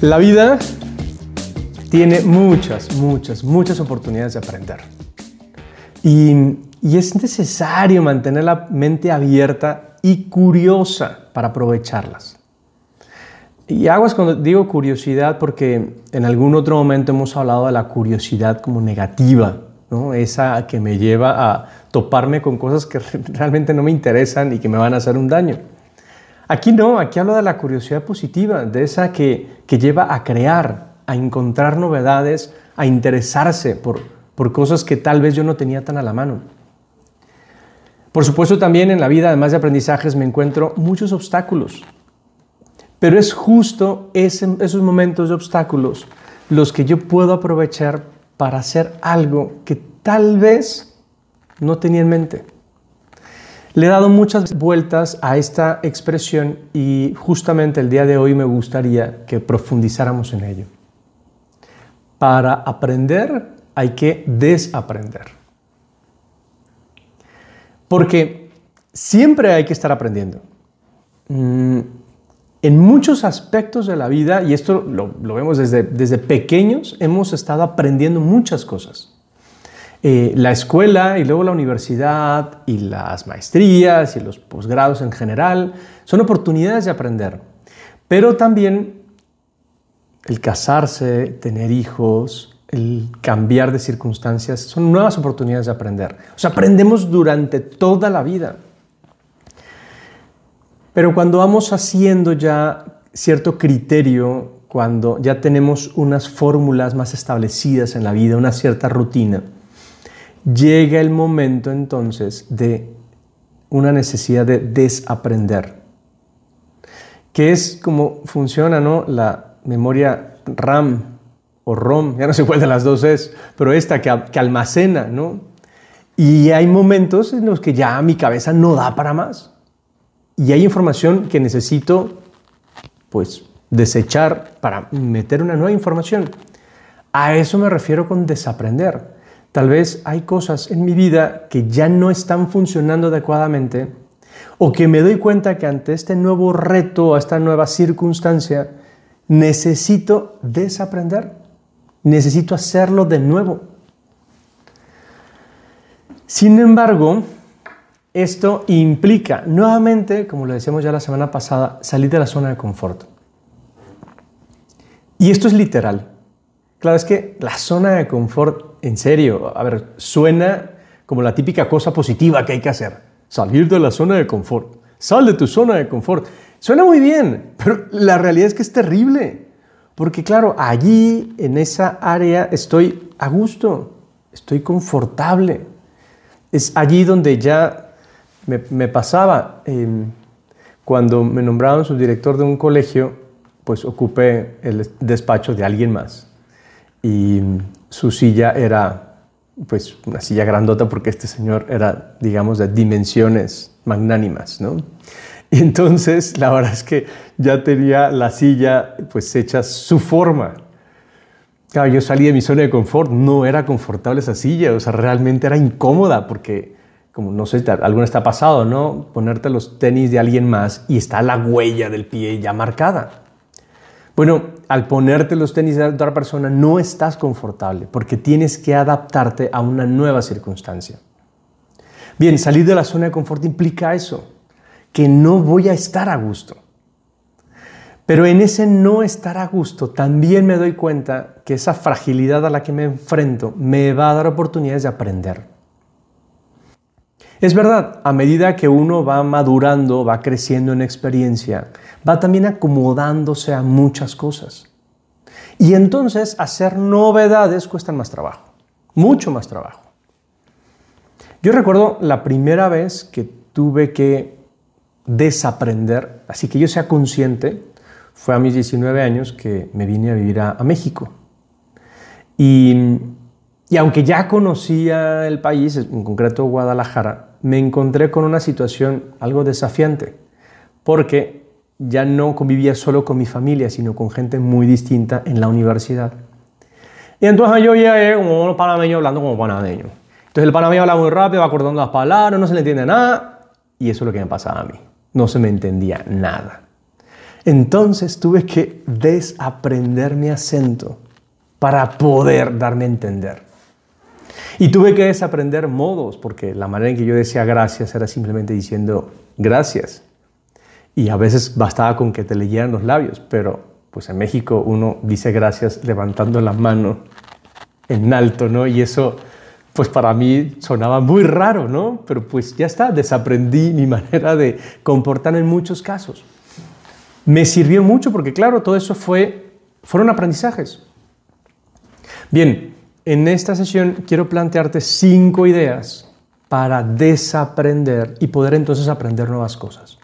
La vida tiene muchas, muchas, muchas oportunidades de aprender. Y, es necesario mantener la mente abierta y curiosa para aprovecharlas. Y aguas cuando digo curiosidad porque en algún otro momento hemos hablado de la curiosidad como negativa, ¿no? esa que me lleva a toparme con cosas que realmente no me interesan y que me van a hacer un daño. Aquí no, aquí hablo de la curiosidad positiva, de esa que, lleva a crear, a encontrar novedades, a interesarse por, por cosas que tal vez yo no tenía tan a la mano. Por supuesto también en la vida, además de aprendizajes, me encuentro muchos obstáculos. Pero es justo esos momentos de obstáculos los que yo puedo aprovechar para hacer algo que tal vez no tenía en mente. Le he dado muchas vueltas a esta expresión y justamente el día de hoy me gustaría que profundizáramos en ello. Para aprender hay que desaprender. Porque siempre hay que estar aprendiendo. Mm, en muchos aspectos de la vida, y esto lo, vemos desde, desde pequeños, hemos estado aprendiendo muchas cosas. Eh, la escuela y luego la universidad y las maestrías y los posgrados en general son oportunidades de aprender, pero también el casarse, tener hijos, el cambiar de circunstancias, son nuevas oportunidades de aprender. O sea, aprendemos durante toda la vida. Pero cuando vamos haciendo ya cierto criterio, cuando ya tenemos unas fórmulas más establecidas en la vida, una cierta rutina, llega el momento entonces de una necesidad de desaprender, que es como funciona ¿no? la memoria RAM o ROM, ya no sé cuál de las dos es, pero esta que, que almacena, ¿no? Y hay momentos en los que ya mi cabeza no da para más. Y hay información que necesito, pues, desechar para meter una nueva información. A eso me refiero con desaprender. Tal vez hay cosas en mi vida que ya no están funcionando adecuadamente o que me doy cuenta que ante este nuevo reto, a esta nueva circunstancia, necesito desaprender, necesito hacerlo de nuevo. Sin embargo, esto implica nuevamente, como lo decíamos ya la semana pasada, salir de la zona de confort. Y esto es literal. Claro, es que la zona de confort, en serio, a ver, suena como la típica cosa positiva que hay que hacer. Salir de la zona de confort. Sal de tu zona de confort. Suena muy bien, pero la realidad es que es terrible. Porque claro, allí, en esa área, estoy a gusto, estoy confortable. Es allí donde ya me, pasaba. Em, cuando me nombraron subdirector de un colegio, pues ocupé el despacho de alguien más y su silla era pues una silla grandota porque este señor era, digamos, de dimensiones magnánimas, ¿no? Y entonces la verdad es que ya tenía la silla pues hecha su forma. Claro, yo salí de mi zona de confort, no era confortable esa silla, o sea, realmente era incómoda porque, como no sé, alguna está pasado, ¿no? Ponerte los tenis de alguien más y está la huella del pie ya marcada. Bueno, al ponerte los tenis de otra persona no estás confortable porque tienes que adaptarte a una nueva circunstancia. Bien, salir de la zona de confort implica eso, que no voy a estar a gusto. Pero en ese no estar a gusto también me doy cuenta que esa fragilidad a la que me enfrento me va a dar oportunidades de aprender. Es verdad, a medida que uno va madurando, va creciendo en experiencia, va también acomodándose a muchas cosas. Y entonces hacer novedades cuesta más trabajo, mucho más trabajo. Yo recuerdo la primera vez que tuve que desaprender, así que yo sea consciente, fue a mis 19 años que me vine a vivir a, México. Y, y aunque ya conocía el país, en concreto Guadalajara, me encontré con una situación algo desafiante, porque ya no convivía solo con mi familia, sino con gente muy distinta en la universidad. Y entonces yo llegué como un panameño hablando como panameño. Entonces el panameño habla muy rápido, va acordando las palabras, no se le entiende nada, y eso es lo que me pasaba a mí. No se me entendía nada. Entonces tuve que desaprender mi acento para poder darme a entender. Y tuve que desaprender modos, porque la manera en que yo decía gracias era simplemente diciendo gracias. Y a veces bastaba con que te leyeran los labios, pero pues en México uno dice gracias levantando la mano en alto, ¿no? Y eso pues para mí sonaba muy raro, ¿no? Pero pues ya está, desaprendí mi manera de comportar en muchos casos. Me sirvió mucho porque claro, todo eso fue, fueron aprendizajes. Bien, en esta sesión quiero plantearte cinco ideas para desaprender y poder entonces aprender nuevas cosas.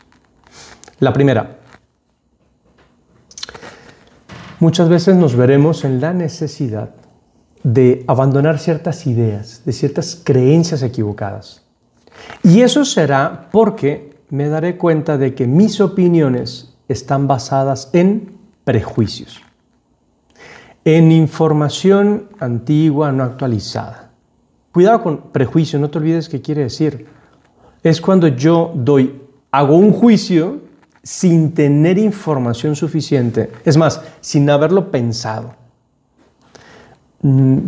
La primera, muchas veces nos veremos en la necesidad de abandonar ciertas ideas, de ciertas creencias equivocadas. Y eso será porque me daré cuenta de que mis opiniones están basadas en prejuicios en información antigua, no actualizada. Cuidado con prejuicio, no te olvides qué quiere decir. Es cuando yo doy, hago un juicio sin tener información suficiente, es más, sin haberlo pensado. Mm,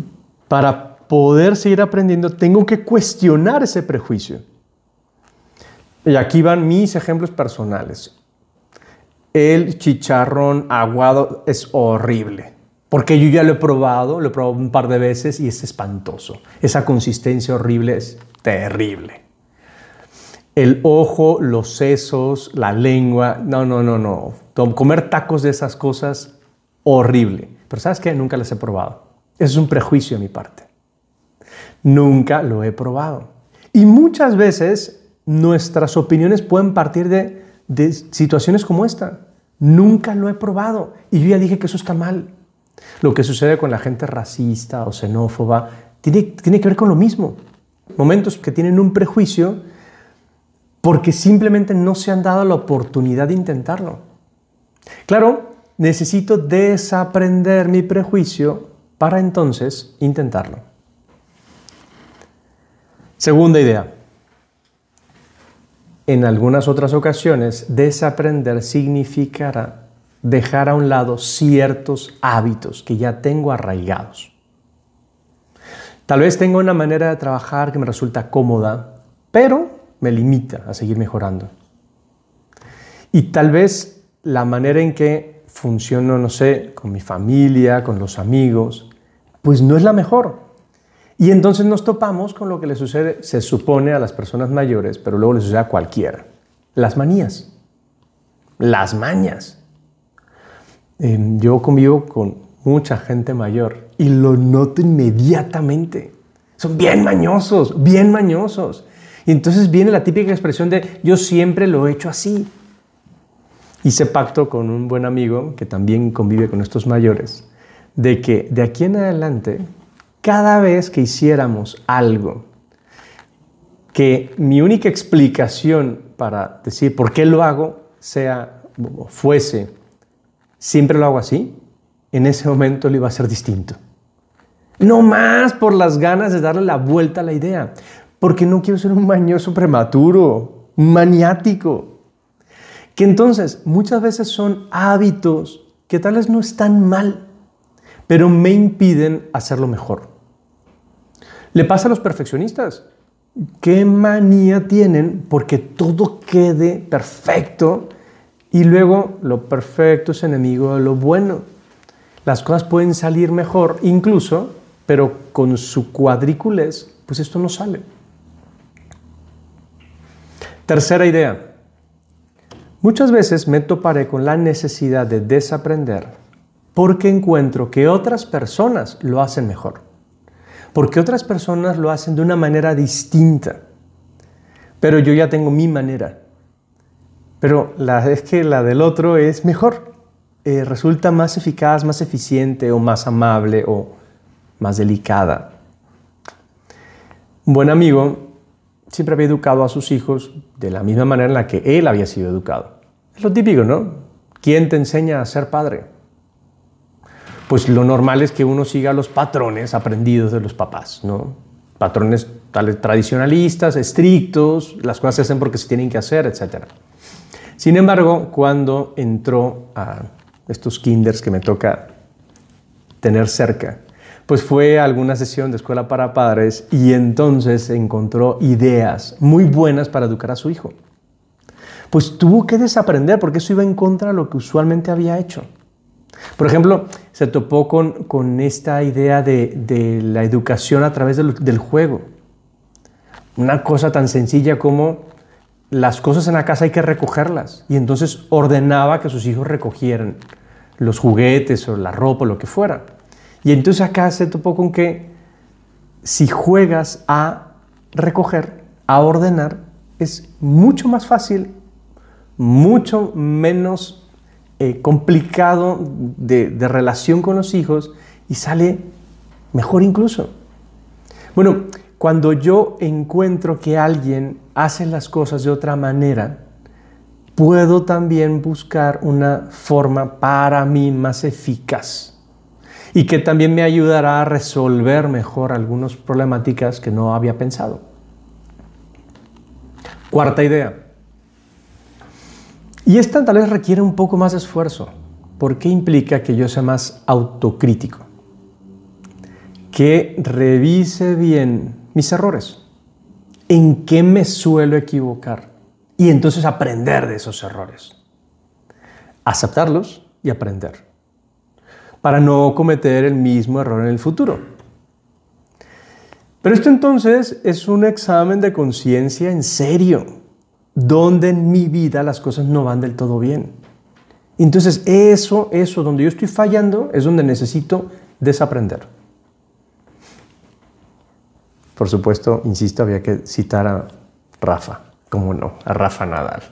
para poder seguir aprendiendo, tengo que cuestionar ese prejuicio. Y aquí van mis ejemplos personales. El chicharrón aguado es horrible. Porque yo ya lo he probado, lo he probado un par de veces y es espantoso. Esa consistencia horrible es terrible. El ojo, los sesos, la lengua, no, no, no, no. Comer tacos de esas cosas, horrible. Pero ¿sabes qué? Nunca las he probado. Eso es un prejuicio de mi parte. Nunca lo he probado. Y muchas veces nuestras opiniones pueden partir de, de situaciones como esta. Nunca lo he probado. Y yo ya dije que eso está mal. Lo que sucede con la gente racista o xenófoba tiene, tiene que ver con lo mismo. Momentos que tienen un prejuicio porque simplemente no se han dado la oportunidad de intentarlo. Claro, necesito desaprender mi prejuicio para entonces intentarlo. Segunda idea. En algunas otras ocasiones, desaprender significará dejar a un lado ciertos hábitos que ya tengo arraigados. Tal vez tengo una manera de trabajar que me resulta cómoda, pero me limita a seguir mejorando. Y tal vez la manera en que funciono, no sé, con mi familia, con los amigos, pues no es la mejor. Y entonces nos topamos con lo que le sucede, se supone a las personas mayores, pero luego le sucede a cualquiera. Las manías, las mañas. Em, yo convivo con mucha gente mayor y lo noto inmediatamente. Son bien mañosos, bien mañosos. Y entonces viene la típica expresión de yo siempre lo he hecho así. Hice pacto con un buen amigo que también convive con estos mayores, de que de aquí en adelante, cada vez que hiciéramos algo, que mi única explicación para decir por qué lo hago sea, fuese, siempre lo hago así, en ese momento lo iba a ser distinto. No más por las ganas de darle la vuelta a la idea, porque no quiero ser un mañoso prematuro, un maniático. Que entonces muchas veces son hábitos que tal vez no están mal, pero me impiden hacerlo mejor. Le pasa a los perfeccionistas. ¿Qué manía tienen porque todo quede perfecto y luego lo perfecto es enemigo de lo bueno. Las cosas pueden salir mejor incluso, pero con su cuadrícules, pues esto no sale. Tercera idea. Muchas veces me toparé con la necesidad de desaprender porque encuentro que otras personas lo hacen mejor. Porque otras personas lo hacen de una manera distinta. Pero yo ya tengo mi manera. Pero la, es que la del otro es mejor. Eh, resulta más eficaz, más eficiente o más amable o más delicada. Un buen amigo siempre había educado a sus hijos de la misma manera en la que él había sido educado. Es lo típico, ¿no? ¿Quién te enseña a ser padre? Pues lo normal es que uno siga los patrones aprendidos de los papás, ¿no? Patrones tradicionalistas, estrictos, las cosas se hacen porque se tienen que hacer, etcétera. Sin embargo, cuando entró a estos kinders que me toca tener cerca, pues fue a alguna sesión de escuela para padres y entonces encontró ideas muy buenas para educar a su hijo. Pues tuvo que desaprender porque eso iba en contra de lo que usualmente había hecho. Por ejemplo, se topó con, esta idea de, la educación a través del juego. Una cosa tan sencilla como las cosas en la casa hay que recogerlas. Y entonces ordenaba que sus hijos recogieran los juguetes o la ropa o lo que fuera. Y entonces acá se topó con que si juegas a recoger, a ordenar, es mucho más fácil, mucho menos eh, complicado de, de relación con los hijos y sale mejor incluso. Bueno, cuando yo encuentro que alguien hace las cosas de otra manera, puedo también buscar una forma para mí más eficaz y que también me ayudará a resolver mejor algunas problemáticas que no había pensado. Cuarta idea. Y esta tal vez requiere un poco más de esfuerzo, porque implica que yo sea más autocrítico, que revise bien mis errores, en qué me suelo equivocar y entonces aprender de esos errores, aceptarlos y aprender para no cometer el mismo error en el futuro. Pero esto entonces es un examen de conciencia en serio, donde en mi vida las cosas no van del todo bien. Entonces eso, eso, donde yo estoy fallando, es donde necesito desaprender. Por supuesto, insisto, había que citar a Rafa, como no, a Rafa Nadal.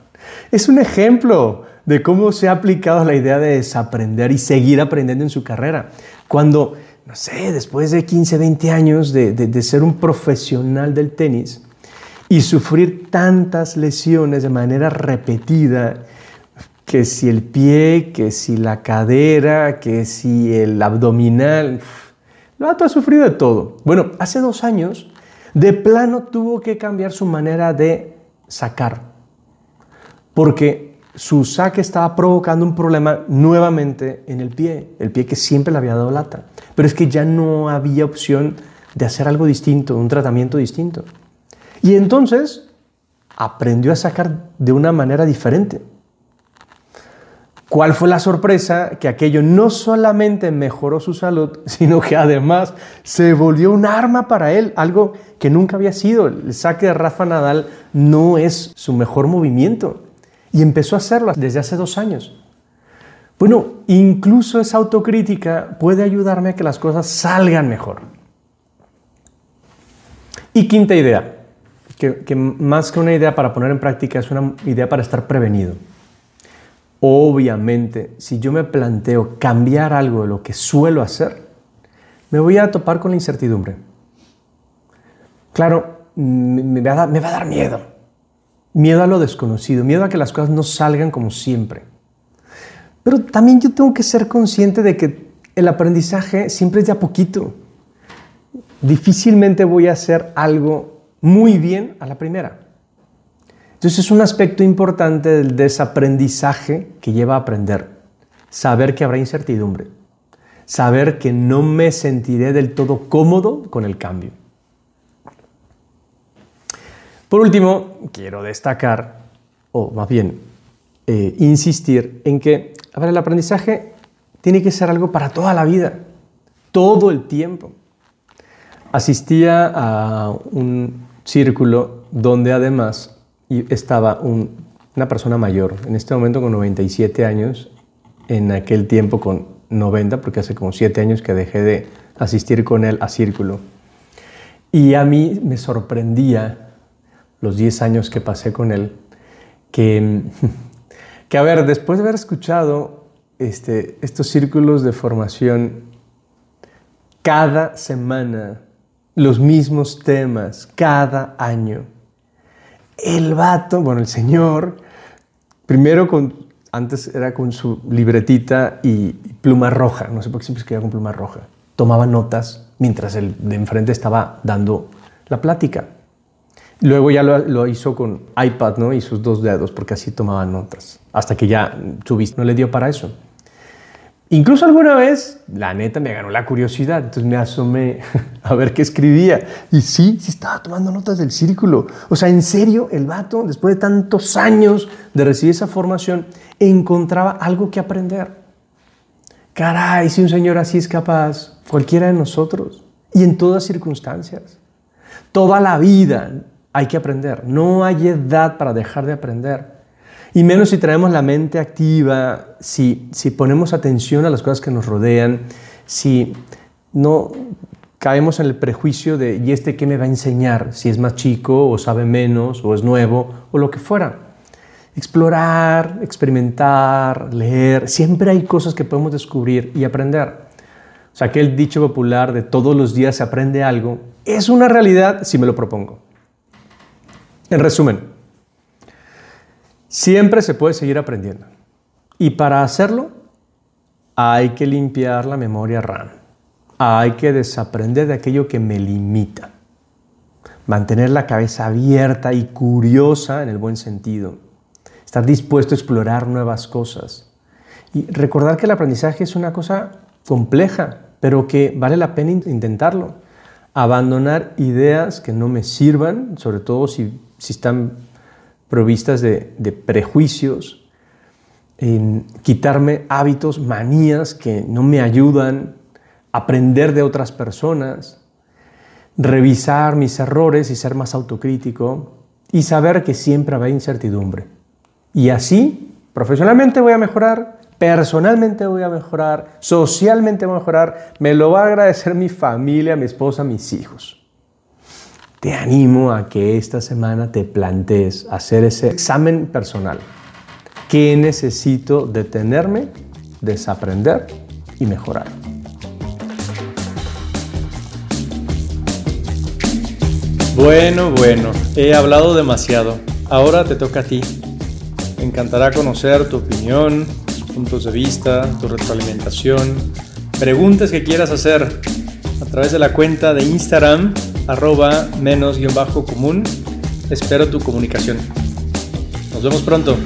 Es un ejemplo de cómo se ha aplicado la idea de desaprender y seguir aprendiendo en su carrera. Cuando, no sé, después de 15, 20 años de, ser un profesional del tenis y sufrir tantas lesiones de manera repetida, que si el pie, que si la cadera, que si el abdominal, lo ha sufrido de todo. Bueno, hace dos años, de plano tuvo que cambiar su manera de sacar, porque su saque estaba provocando un problema nuevamente en el pie, el pie que siempre le había dado lata. Pero es que ya no había opción de hacer algo distinto, un tratamiento distinto. Y entonces aprendió a sacar de una manera diferente. ¿Cuál fue la sorpresa? Que aquello no solamente mejoró su salud, sino que además se volvió un arma para él, algo que nunca había sido. El saque de Rafa Nadal no es su mejor movimiento y empezó a hacerlo desde hace dos años. Bueno, incluso esa autocrítica puede ayudarme a que las cosas salgan mejor. Y quinta idea, que, más que una idea para poner en práctica es una idea para estar prevenido. Obviamente, si yo me planteo cambiar algo de lo que suelo hacer, me voy a topar con la incertidumbre. Claro, me va a dar miedo miedo a lo desconocido, miedo a que las cosas no salgan como siempre. Pero también yo tengo que ser consciente de que el aprendizaje siempre es de a poquito. Difícilmente voy a hacer algo muy bien a la primera. Entonces es un aspecto importante del desaprendizaje que lleva a aprender. Saber que habrá incertidumbre. Saber que no me sentiré del todo cómodo con el cambio. Por último, quiero destacar, o más bien eh, insistir en que el aprendizaje tiene que ser algo para toda la vida, todo el tiempo. Asistía a un círculo donde además estaba una persona mayor, en este momento con 97 años, en aquel tiempo con 90, porque hace como 7 años que dejé de asistir con él a círculo. Y a mí me sorprendía los 10 años que pasé con él, que, que a ver, después de haber escuchado este, estos círculos de formación cada semana, los mismos temas, cada año, el vato, bueno, el señor, primero con, antes era con su libretita y pluma roja, no sé por qué siempre escribía con pluma roja, tomaba notas mientras el de enfrente estaba dando la plática. Luego ya lo, hizo con iPad, ¿no? Y sus dos dedos, porque así tomaba notas. Hasta que ya su vista no le dio para eso. Incluso alguna vez, la neta, me ganó la curiosidad. Entonces me asomé a ver qué escribía. Y sí, sí estaba tomando notas del círculo. O sea, en serio, el vato, después de tantos años de recibir esa formación, encontraba algo que aprender. Caray, si un señor así es capaz, cualquiera de nosotros, y en todas circunstancias. Toda la vida hay que aprender. No hay edad para dejar de aprender. Y menos si traemos la mente activa, si, si ponemos atención a las cosas que nos rodean, si no caemos en el prejuicio de, ¿y este qué me va a enseñar? Si es más chico o sabe menos o es nuevo o lo que fuera. Explorar, experimentar, leer, siempre hay cosas que podemos descubrir y aprender. O sea, aquel dicho popular de todos los días se aprende algo, es una realidad si me lo propongo. En resumen, siempre se puede seguir aprendiendo. Y para hacerlo, hay que limpiar la memoria RAM. Hay que desaprender de aquello que me limita. Mantener la cabeza abierta y curiosa en el buen sentido. Estar dispuesto a explorar nuevas cosas. Y recordar que el aprendizaje es una cosa compleja, pero que vale la pena intentarlo. Abandonar ideas que no me sirvan, sobre todo si si están provistas de, prejuicios, en quitarme hábitos, manías que no me ayudan, aprender de otras personas, revisar mis errores y ser más autocrítico y saber que siempre habrá incertidumbre. Y así, profesionalmente voy a mejorar, personalmente voy a mejorar, socialmente voy a mejorar, me lo va a agradecer mi familia, mi esposa, mis hijos te animo a que esta semana te plantees hacer ese examen personal. ¿Qué necesito detenerme, desaprender y mejorar? Bueno, bueno, he hablado demasiado. Ahora te toca a ti. Me encantará conocer tu opinión, tus puntos de vista, tu retroalimentación, preguntas que quieras hacer a través de la cuenta de Instagram arroba menos guion bajo común. Espero tu comunicación. Nos vemos pronto.